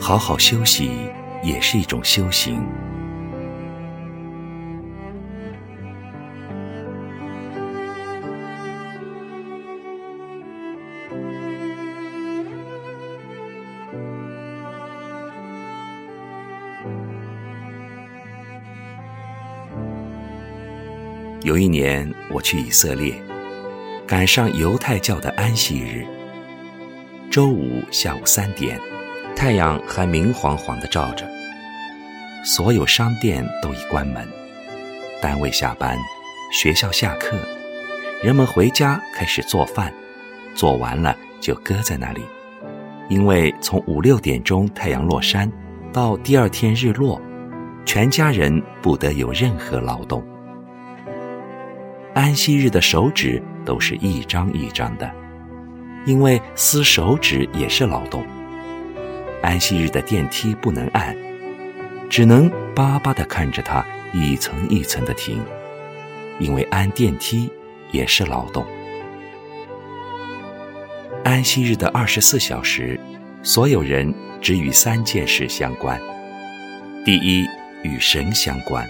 好好休息也是一种修行。有一年，我去以色列，赶上犹太教的安息日。周五下午三点，太阳还明晃晃的照着，所有商店都已关门，单位下班，学校下课，人们回家开始做饭，做完了就搁在那里，因为从五六点钟太阳落山，到第二天日落，全家人不得有任何劳动。安息日的手指都是一张一张的，因为撕手指也是劳动。安息日的电梯不能按，只能巴巴地看着它一层一层的停，因为按电梯也是劳动。安息日的二十四小时，所有人只与三件事相关：第一，与神相关。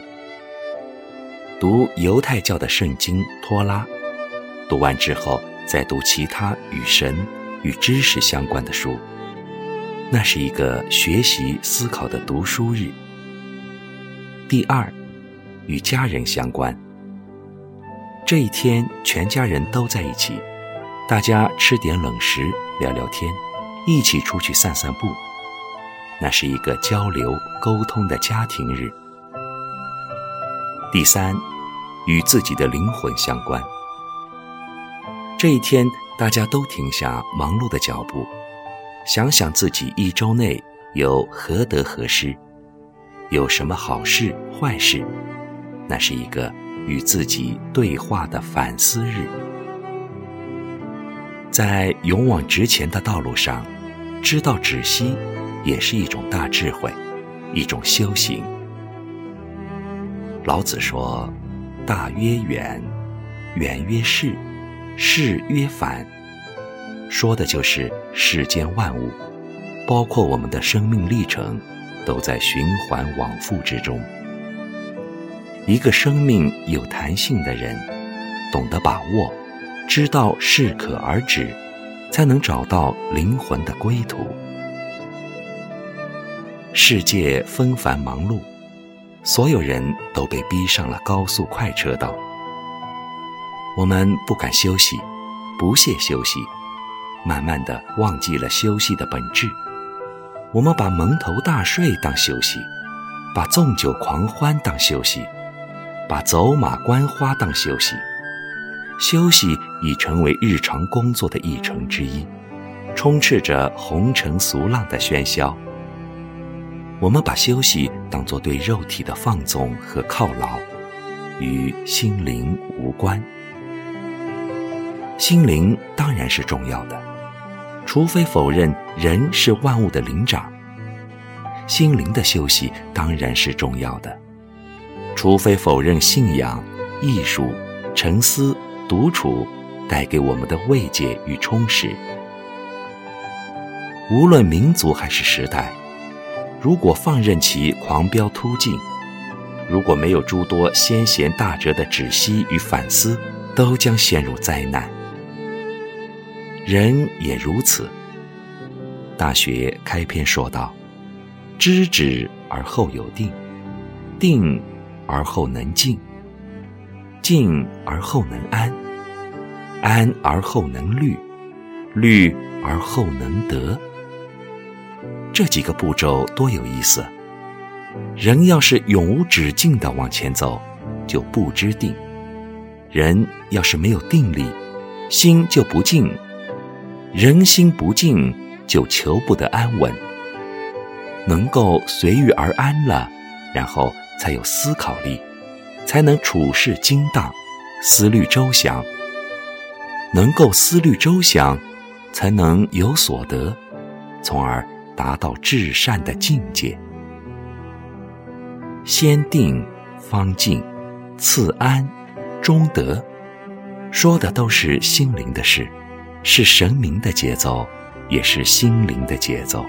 读犹太教的圣经《托拉》，读完之后再读其他与神、与知识相关的书。那是一个学习思考的读书日。第二，与家人相关。这一天全家人都在一起，大家吃点冷食，聊聊天，一起出去散散步。那是一个交流沟通的家庭日。第三，与自己的灵魂相关。这一天，大家都停下忙碌的脚步，想想自己一周内有何得何失，有什么好事坏事。那是一个与自己对话的反思日。在勇往直前的道路上，知道止息，也是一种大智慧，一种修行。老子说：“大曰远，远曰逝，逝曰反。”说的就是世间万物，包括我们的生命历程，都在循环往复之中。一个生命有弹性的人，懂得把握，知道适可而止，才能找到灵魂的归途。世界纷繁忙碌。所有人都被逼上了高速快车道，我们不敢休息，不屑休息，慢慢的忘记了休息的本质。我们把蒙头大睡当休息，把纵酒狂欢当休息，把走马观花当休息。休息已成为日常工作的议程之一，充斥着红尘俗浪的喧嚣。我们把休息当作对肉体的放纵和犒劳，与心灵无关。心灵当然是重要的，除非否认人是万物的灵长。心灵的休息当然是重要的，除非否认信仰、艺术、沉思、独处带给我们的慰藉与充实。无论民族还是时代。如果放任其狂飙突进，如果没有诸多先贤大哲的止息与反思，都将陷入灾难。人也如此。大学开篇说道：“知止而后有定，定而后能静，静而后能安，安而后能虑，虑而后能得。”这几个步骤多有意思。人要是永无止境的往前走，就不知定；人要是没有定力，心就不静；人心不静，就求不得安稳。能够随遇而安了，然后才有思考力，才能处事精当，思虑周详。能够思虑周详，才能有所得，从而。达到至善的境界，先定方静，次安，终得，说的都是心灵的事，是神明的节奏，也是心灵的节奏。